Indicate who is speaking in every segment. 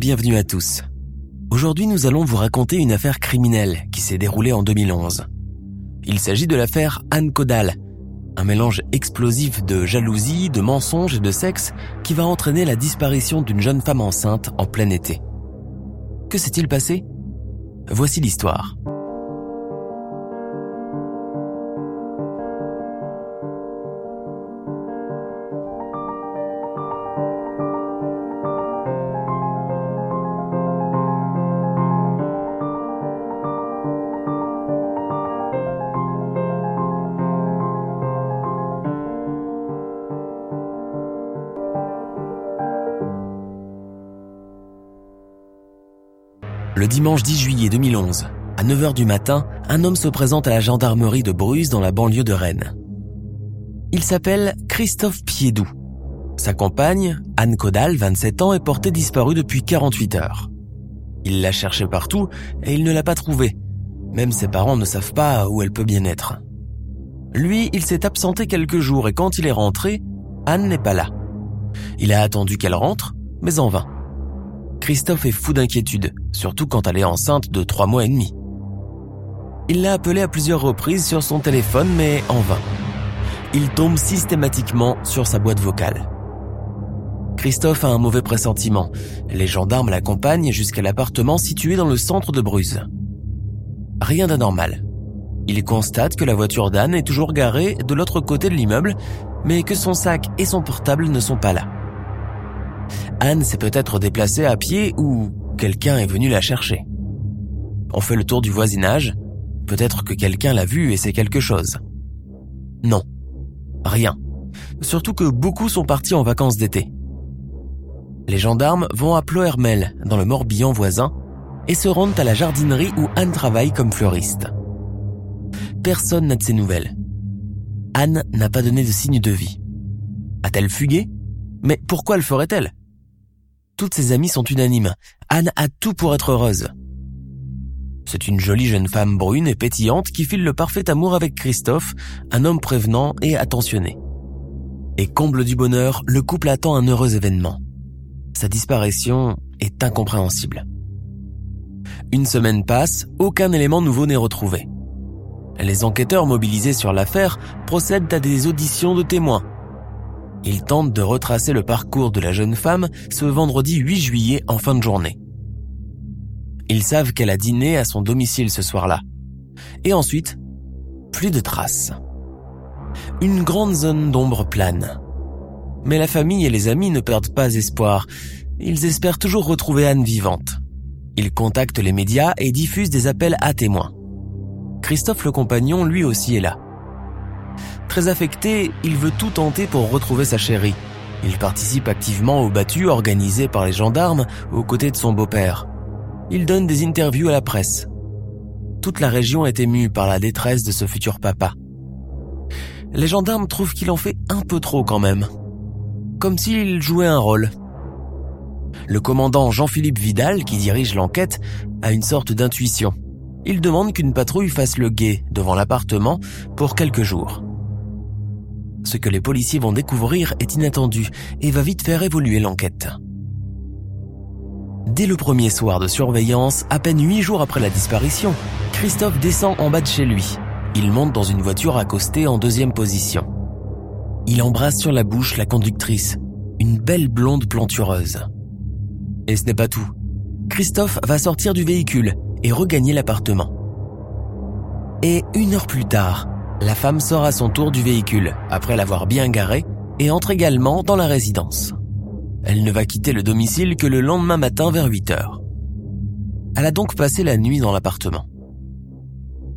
Speaker 1: Bienvenue à tous. Aujourd'hui, nous allons vous raconter une affaire criminelle qui s'est déroulée en 2011. Il s'agit de l'affaire Anne Caudal, un mélange explosif de jalousie, de mensonges et de sexe qui va entraîner la disparition d'une jeune femme enceinte en plein été. Que s'est-il passé? Voici l'histoire. Le dimanche 10 juillet 2011, à 9h du matin, un homme se présente à la gendarmerie de Bruges dans la banlieue de Rennes. Il s'appelle Christophe Piédou. Sa compagne, Anne Caudal, 27 ans, est portée disparue depuis 48 heures. Il l'a cherchée partout et il ne l'a pas trouvée. Même ses parents ne savent pas où elle peut bien être. Lui, il s'est absenté quelques jours et quand il est rentré, Anne n'est pas là. Il a attendu qu'elle rentre, mais en vain. Christophe est fou d'inquiétude, surtout quand elle est enceinte de trois mois et demi. Il l'a appelée à plusieurs reprises sur son téléphone, mais en vain. Il tombe systématiquement sur sa boîte vocale. Christophe a un mauvais pressentiment. Les gendarmes l'accompagnent jusqu'à l'appartement situé dans le centre de Bruges. Rien d'anormal. Il constate que la voiture d'Anne est toujours garée de l'autre côté de l'immeuble, mais que son sac et son portable ne sont pas là. Anne s'est peut-être déplacée à pied ou quelqu'un est venu la chercher. On fait le tour du voisinage. Peut-être que quelqu'un l'a vue et c'est quelque chose. Non. Rien. Surtout que beaucoup sont partis en vacances d'été. Les gendarmes vont à Ploermel, dans le Morbihan voisin, et se rendent à la jardinerie où Anne travaille comme fleuriste. Personne n'a de ses nouvelles. Anne n'a pas donné de signe de vie. A-t-elle fugué? Mais pourquoi le ferait-elle? Toutes ses amies sont unanimes. Anne a tout pour être heureuse. C'est une jolie jeune femme brune et pétillante qui file le parfait amour avec Christophe, un homme prévenant et attentionné. Et comble du bonheur, le couple attend un heureux événement. Sa disparition est incompréhensible. Une semaine passe, aucun élément nouveau n'est retrouvé. Les enquêteurs mobilisés sur l'affaire procèdent à des auditions de témoins ils tentent de retracer le parcours de la jeune femme ce vendredi 8 juillet en fin de journée. Ils savent qu'elle a dîné à son domicile ce soir-là. Et ensuite, plus de traces. Une grande zone d'ombre plane. Mais la famille et les amis ne perdent pas espoir. Ils espèrent toujours retrouver Anne vivante. Ils contactent les médias et diffusent des appels à témoins. Christophe le compagnon, lui aussi, est là. Très affecté, il veut tout tenter pour retrouver sa chérie. Il participe activement aux battues organisées par les gendarmes aux côtés de son beau-père. Il donne des interviews à la presse. Toute la région est émue par la détresse de ce futur papa. Les gendarmes trouvent qu'il en fait un peu trop quand même. Comme s'il jouait un rôle. Le commandant Jean-Philippe Vidal, qui dirige l'enquête, a une sorte d'intuition. Il demande qu'une patrouille fasse le guet devant l'appartement pour quelques jours. Ce que les policiers vont découvrir est inattendu et va vite faire évoluer l'enquête. Dès le premier soir de surveillance, à peine huit jours après la disparition, Christophe descend en bas de chez lui. Il monte dans une voiture accostée en deuxième position. Il embrasse sur la bouche la conductrice, une belle blonde plantureuse. Et ce n'est pas tout. Christophe va sortir du véhicule et regagner l'appartement. Et une heure plus tard, la femme sort à son tour du véhicule, après l'avoir bien garé, et entre également dans la résidence. Elle ne va quitter le domicile que le lendemain matin vers 8 heures. Elle a donc passé la nuit dans l'appartement.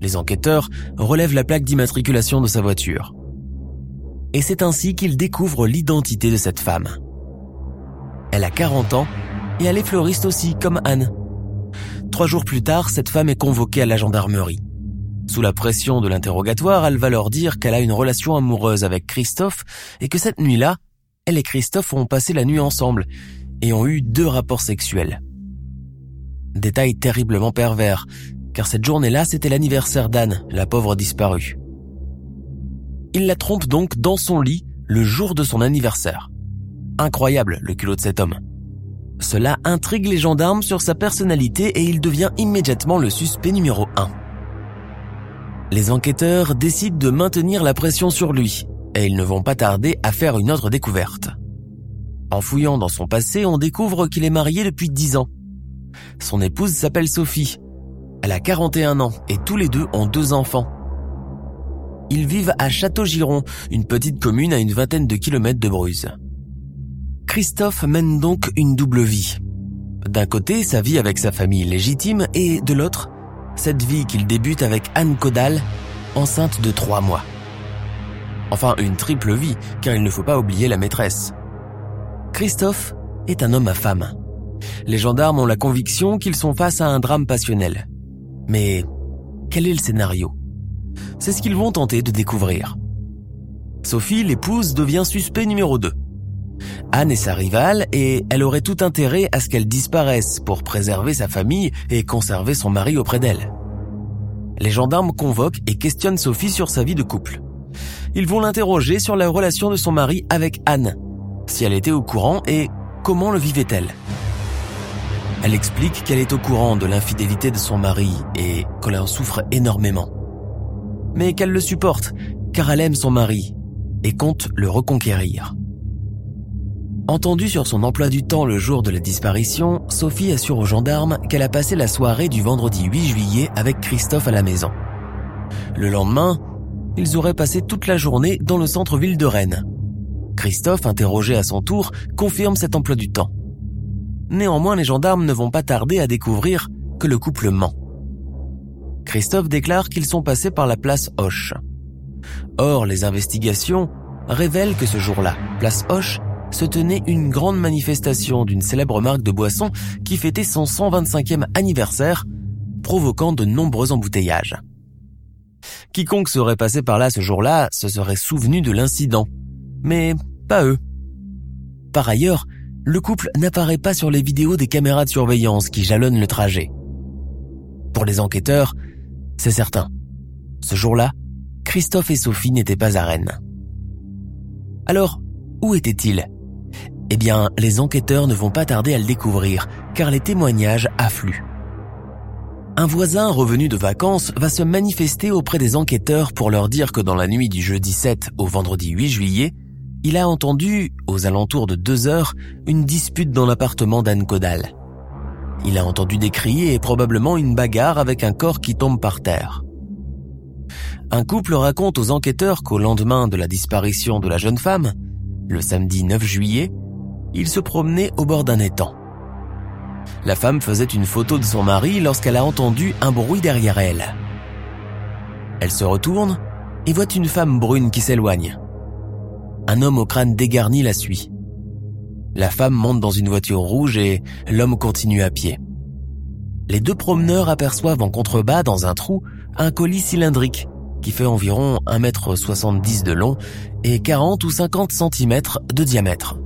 Speaker 1: Les enquêteurs relèvent la plaque d'immatriculation de sa voiture. Et c'est ainsi qu'ils découvrent l'identité de cette femme. Elle a 40 ans et elle est fleuriste aussi, comme Anne. Trois jours plus tard, cette femme est convoquée à la gendarmerie. Sous la pression de l'interrogatoire, elle va leur dire qu'elle a une relation amoureuse avec Christophe et que cette nuit-là, elle et Christophe ont passé la nuit ensemble et ont eu deux rapports sexuels. Détail terriblement pervers, car cette journée-là, c'était l'anniversaire d'Anne, la pauvre disparue. Il la trompe donc dans son lit le jour de son anniversaire. Incroyable le culot de cet homme. Cela intrigue les gendarmes sur sa personnalité et il devient immédiatement le suspect numéro 1. Les enquêteurs décident de maintenir la pression sur lui et ils ne vont pas tarder à faire une autre découverte. En fouillant dans son passé, on découvre qu'il est marié depuis 10 ans. Son épouse s'appelle Sophie. Elle a 41 ans et tous les deux ont deux enfants. Ils vivent à Château-Giron, une petite commune à une vingtaine de kilomètres de Bruges. Christophe mène donc une double vie. D'un côté, sa vie avec sa famille légitime et de l'autre, cette vie qu'il débute avec Anne Caudal, enceinte de trois mois. Enfin, une triple vie, car il ne faut pas oublier la maîtresse. Christophe est un homme à femme. Les gendarmes ont la conviction qu'ils sont face à un drame passionnel. Mais quel est le scénario? C'est ce qu'ils vont tenter de découvrir. Sophie, l'épouse, devient suspect numéro 2. Anne est sa rivale et elle aurait tout intérêt à ce qu'elle disparaisse pour préserver sa famille et conserver son mari auprès d'elle. Les gendarmes convoquent et questionnent Sophie sur sa vie de couple. Ils vont l'interroger sur la relation de son mari avec Anne, si elle était au courant et comment le vivait-elle. Elle explique qu'elle est au courant de l'infidélité de son mari et qu'elle en souffre énormément. Mais qu'elle le supporte car elle aime son mari et compte le reconquérir. Entendue sur son emploi du temps le jour de la disparition, Sophie assure aux gendarmes qu'elle a passé la soirée du vendredi 8 juillet avec Christophe à la maison. Le lendemain, ils auraient passé toute la journée dans le centre-ville de Rennes. Christophe, interrogé à son tour, confirme cet emploi du temps. Néanmoins, les gendarmes ne vont pas tarder à découvrir que le couple ment. Christophe déclare qu'ils sont passés par la place Hoche. Or, les investigations révèlent que ce jour-là, place Hoche se tenait une grande manifestation d'une célèbre marque de boissons qui fêtait son 125e anniversaire, provoquant de nombreux embouteillages. Quiconque serait passé par là ce jour-là se serait souvenu de l'incident, mais pas eux. Par ailleurs, le couple n'apparaît pas sur les vidéos des caméras de surveillance qui jalonnent le trajet. Pour les enquêteurs, c'est certain. Ce jour-là, Christophe et Sophie n'étaient pas à Rennes. Alors, où étaient-ils? Eh bien, les enquêteurs ne vont pas tarder à le découvrir, car les témoignages affluent. Un voisin revenu de vacances va se manifester auprès des enquêteurs pour leur dire que dans la nuit du jeudi 7 au vendredi 8 juillet, il a entendu, aux alentours de deux heures, une dispute dans l'appartement d'Anne Caudal. Il a entendu des cris et probablement une bagarre avec un corps qui tombe par terre. Un couple raconte aux enquêteurs qu'au lendemain de la disparition de la jeune femme, le samedi 9 juillet, il se promenait au bord d'un étang. La femme faisait une photo de son mari lorsqu'elle a entendu un bruit derrière elle. Elle se retourne et voit une femme brune qui s'éloigne. Un homme au crâne dégarni la suit. La femme monte dans une voiture rouge et l'homme continue à pied. Les deux promeneurs aperçoivent en contrebas dans un trou un colis cylindrique qui fait environ 1m70 de long et 40 ou 50 cm de diamètre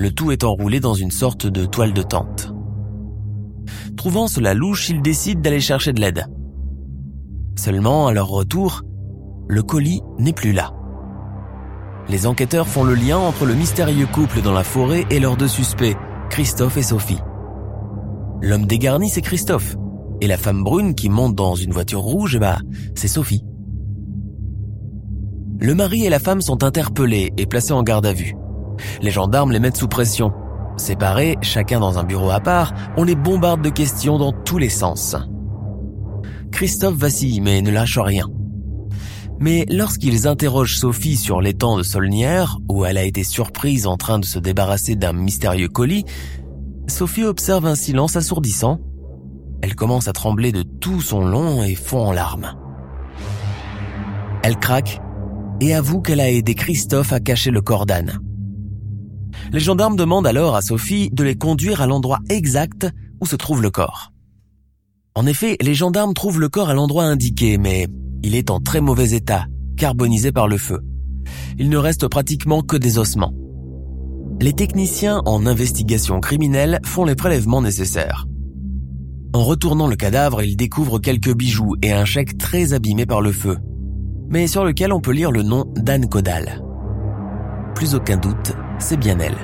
Speaker 1: le tout est enroulé dans une sorte de toile de tente. Trouvant cela louche, ils décident d'aller chercher de l'aide. Seulement, à leur retour, le colis n'est plus là. Les enquêteurs font le lien entre le mystérieux couple dans la forêt et leurs deux suspects, Christophe et Sophie. L'homme dégarni, c'est Christophe. Et la femme brune qui monte dans une voiture rouge, bah, c'est Sophie. Le mari et la femme sont interpellés et placés en garde à vue. Les gendarmes les mettent sous pression. Séparés, chacun dans un bureau à part, on les bombarde de questions dans tous les sens. Christophe vacille mais ne lâche rien. Mais lorsqu'ils interrogent Sophie sur l'étang de Solnière, où elle a été surprise en train de se débarrasser d'un mystérieux colis, Sophie observe un silence assourdissant. Elle commence à trembler de tout son long et fond en larmes. Elle craque et avoue qu'elle a aidé Christophe à cacher le corps d'Anne. Les gendarmes demandent alors à Sophie de les conduire à l'endroit exact où se trouve le corps. En effet, les gendarmes trouvent le corps à l'endroit indiqué, mais il est en très mauvais état, carbonisé par le feu. Il ne reste pratiquement que des ossements. Les techniciens en investigation criminelle font les prélèvements nécessaires. En retournant le cadavre, ils découvrent quelques bijoux et un chèque très abîmé par le feu, mais sur lequel on peut lire le nom d'Anne Caudal. Plus aucun doute, c'est bien elle.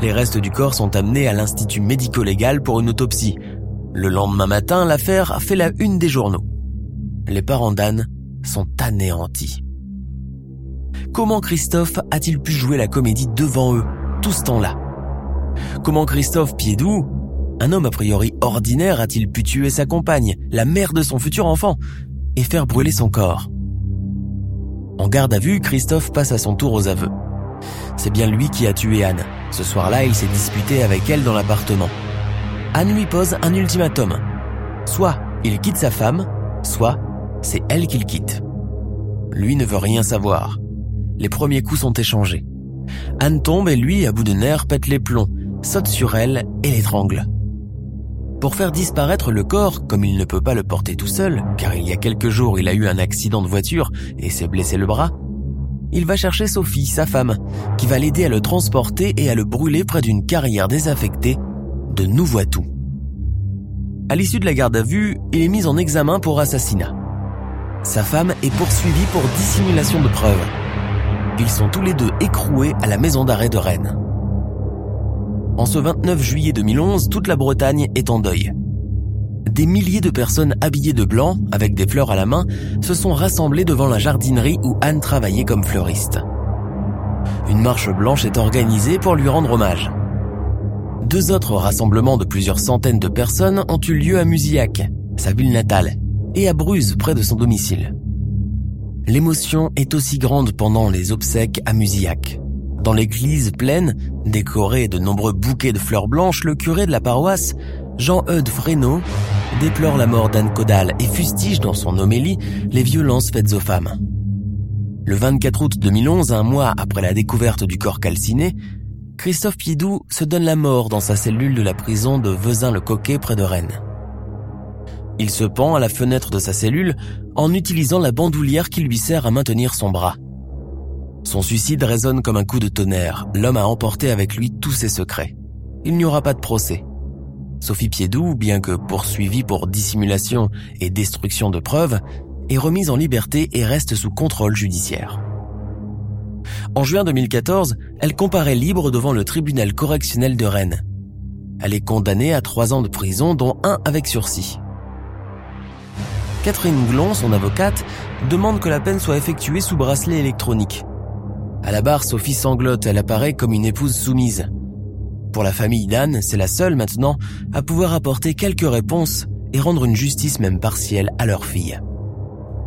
Speaker 1: Les restes du corps sont amenés à l'Institut médico-légal pour une autopsie. Le lendemain matin, l'affaire fait la une des journaux. Les parents d'Anne sont anéantis. Comment Christophe a-t-il pu jouer la comédie devant eux, tout ce temps-là? Comment Christophe Piedou, un homme a priori ordinaire, a-t-il pu tuer sa compagne, la mère de son futur enfant, et faire brûler son corps? En garde à vue, Christophe passe à son tour aux aveux. C'est bien lui qui a tué Anne. Ce soir-là, il s'est disputé avec elle dans l'appartement. Anne lui pose un ultimatum. Soit il quitte sa femme, soit c'est elle qu'il quitte. Lui ne veut rien savoir. Les premiers coups sont échangés. Anne tombe et lui, à bout de nerfs, pète les plombs, saute sur elle et l'étrangle. Pour faire disparaître le corps, comme il ne peut pas le porter tout seul, car il y a quelques jours il a eu un accident de voiture et s'est blessé le bras, il va chercher Sophie, sa femme, qui va l'aider à le transporter et à le brûler près d'une carrière désaffectée de Nouvoitou. À l'issue de la garde à vue, il est mis en examen pour assassinat. Sa femme est poursuivie pour dissimulation de preuves. Ils sont tous les deux écroués à la maison d'arrêt de Rennes. En ce 29 juillet 2011, toute la Bretagne est en deuil des milliers de personnes habillées de blanc, avec des fleurs à la main, se sont rassemblées devant la jardinerie où Anne travaillait comme fleuriste. Une marche blanche est organisée pour lui rendre hommage. Deux autres rassemblements de plusieurs centaines de personnes ont eu lieu à Musillac, sa ville natale, et à Bruges, près de son domicile. L'émotion est aussi grande pendant les obsèques à Musillac. Dans l'église pleine, décorée de nombreux bouquets de fleurs blanches, le curé de la paroisse Jean-Eudes Fresneau déplore la mort d'Anne Caudal et fustige dans son homélie les violences faites aux femmes. Le 24 août 2011, un mois après la découverte du corps calciné, Christophe Piedou se donne la mort dans sa cellule de la prison de Vezin-le-Coquet près de Rennes. Il se pend à la fenêtre de sa cellule en utilisant la bandoulière qui lui sert à maintenir son bras. Son suicide résonne comme un coup de tonnerre. L'homme a emporté avec lui tous ses secrets. Il n'y aura pas de procès. Sophie Piedou, bien que poursuivie pour dissimulation et destruction de preuves, est remise en liberté et reste sous contrôle judiciaire. En juin 2014, elle comparaît libre devant le tribunal correctionnel de Rennes. Elle est condamnée à trois ans de prison, dont un avec sursis. Catherine Glon, son avocate, demande que la peine soit effectuée sous bracelet électronique. À la barre, Sophie sanglote, elle apparaît comme une épouse soumise. Pour la famille d'Anne, c'est la seule maintenant à pouvoir apporter quelques réponses et rendre une justice même partielle à leur fille.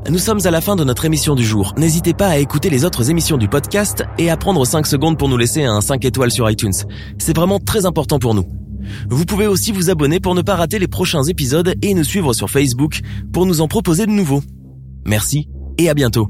Speaker 1: Nous sommes à la fin de notre émission du jour. N'hésitez pas à écouter les autres émissions du podcast et à prendre 5 secondes pour nous laisser un 5 étoiles sur iTunes. C'est vraiment très important pour nous. Vous pouvez aussi vous abonner pour ne pas rater les prochains épisodes et nous suivre sur Facebook pour nous en proposer de nouveaux. Merci et à bientôt.